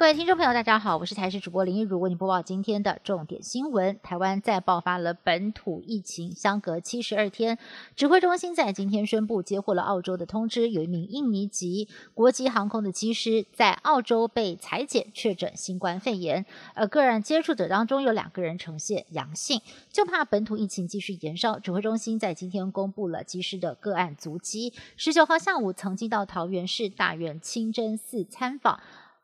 各位听众朋友，大家好，我是台视主播林一如，为您播报今天的重点新闻。台湾再爆发了本土疫情，相隔七十二天，指挥中心在今天宣布接获了澳洲的通知，有一名印尼籍国际航空的机师在澳洲被裁检确诊新冠肺炎，而个人接触者当中有两个人呈现阳性，就怕本土疫情继续延烧。指挥中心在今天公布了机师的个案足迹，十九号下午曾经到桃园市大院清真寺参访。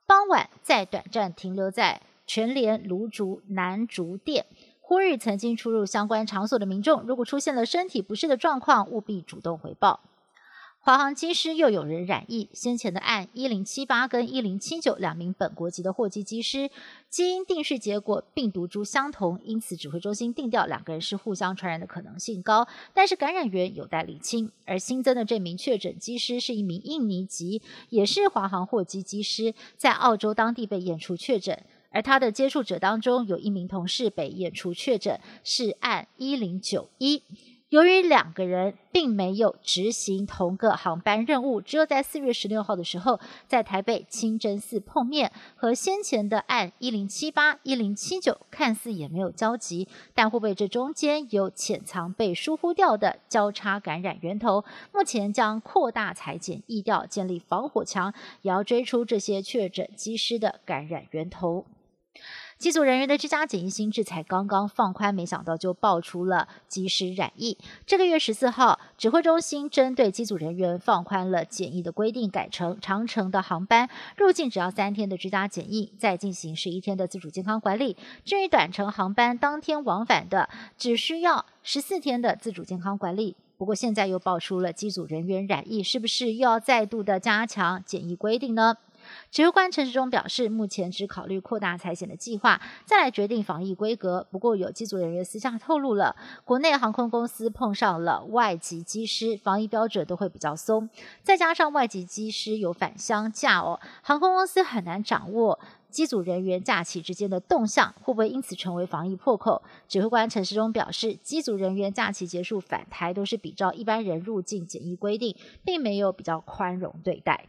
傍晚再短暂停留在全联芦竹南竹店，呼吁曾经出入相关场所的民众，如果出现了身体不适的状况，务必主动回报。华航机师又有人染疫，先前的案一零七八跟一零七九两名本国籍的货机机师基因定序结果病毒株相同，因此指挥中心定调两个人是互相传染的可能性高，但是感染源有待厘清。而新增的这名确诊机师是一名印尼籍，也是华航货机机师，在澳洲当地被验出确诊，而他的接触者当中有一名同事被验出确诊，是案一零九一。由于两个人并没有执行同个航班任务，只有在四月十六号的时候在台北清真寺碰面，和先前的案一零七八、一零七九看似也没有交集，但会不会这中间有潜藏被疏忽掉的交叉感染源头？目前将扩大裁剪疫调，建立防火墙，也要追出这些确诊机师的感染源头。机组人员的居家检疫新制才刚刚放宽，没想到就爆出了机师染疫。这个月十四号，指挥中心针对机组人员放宽了检疫的规定，改成长程的航班入境只要三天的居家检疫，再进行十一天的自主健康管理。至于短程航班当天往返的，只需要十四天的自主健康管理。不过现在又爆出了机组人员染疫，是不是又要再度的加强检疫规定呢？指挥官陈时中表示，目前只考虑扩大裁剪的计划，再来决定防疫规格。不过有机组人员私下透露了，国内航空公司碰上了外籍机师，防疫标准都会比较松。再加上外籍机师有返乡假哦，航空公司很难掌握机组人员假期之间的动向，会不会因此成为防疫破口？指挥官陈时中表示，机组人员假期结束返台都是比照一般人入境检疫规定，并没有比较宽容对待。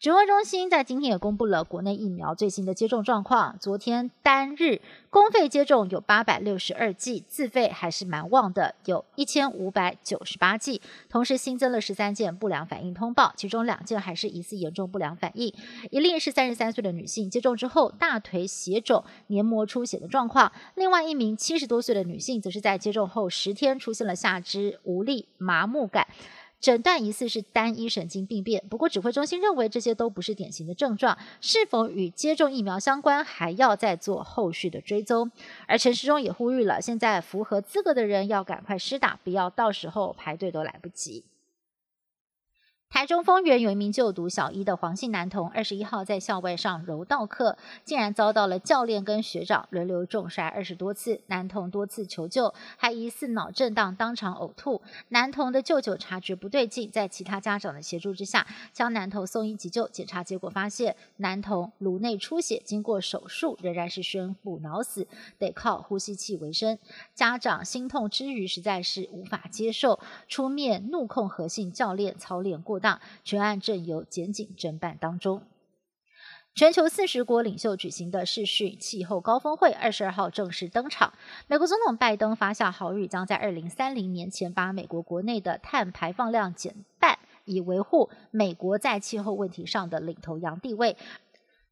指挥中心在今天也公布了国内疫苗最新的接种状况。昨天单日公费接种有八百六十二剂，自费还是蛮旺的，有一千五百九十八剂。同时新增了十三件不良反应通报，其中两件还是疑似严重不良反应。一例是三十三岁的女性接种之后大腿血肿、黏膜出血的状况，另外一名七十多岁的女性则是在接种后十天出现了下肢无力、麻木感。诊断疑似是单一神经病变，不过指挥中心认为这些都不是典型的症状，是否与接种疫苗相关，还要再做后续的追踪。而陈时中也呼吁了，现在符合资格的人要赶快施打，不要到时候排队都来不及。台中丰原有一名就读小一的黄姓男童，二十一号在校外上柔道课，竟然遭到了教练跟学长轮流重摔二十多次。男童多次求救，还疑似脑震荡，当场呕吐。男童的舅舅察觉不对劲，在其他家长的协助之下，将男童送医急救。检查结果发现，男童颅内出血，经过手术仍然是宣布脑死，得靠呼吸器为生。家长心痛之余，实在是无法接受，出面怒控何姓教练操练过。当全案正由检警侦办当中。全球四十国领袖举行的世讯气候高峰会二十二号正式登场。美国总统拜登发下豪语，将在二零三零年前把美国国内的碳排放量减半，以维护美国在气候问题上的领头羊地位。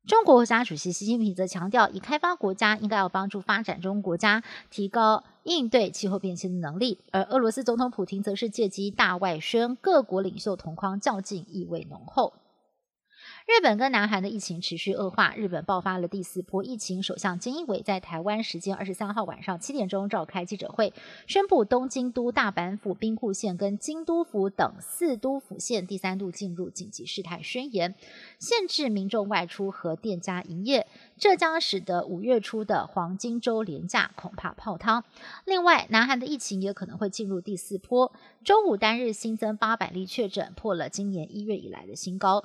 中国国家主席习近平则强调，以开发国家应该要帮助发展中国家提高应对气候变迁的能力，而俄罗斯总统普京则是借机大外宣，各国领袖同框较劲，意味浓厚。日本跟南韩的疫情持续恶化，日本爆发了第四波疫情。首相菅义伟在台湾时间二十三号晚上七点钟召开记者会，宣布东京都、大阪府、兵库县跟京都府等四都府县第三度进入紧急事态宣言，限制民众外出和店家营业。这将使得五月初的黄金周廉价恐怕泡汤。另外，南韩的疫情也可能会进入第四波。周五单日新增八百例确诊，破了今年一月以来的新高。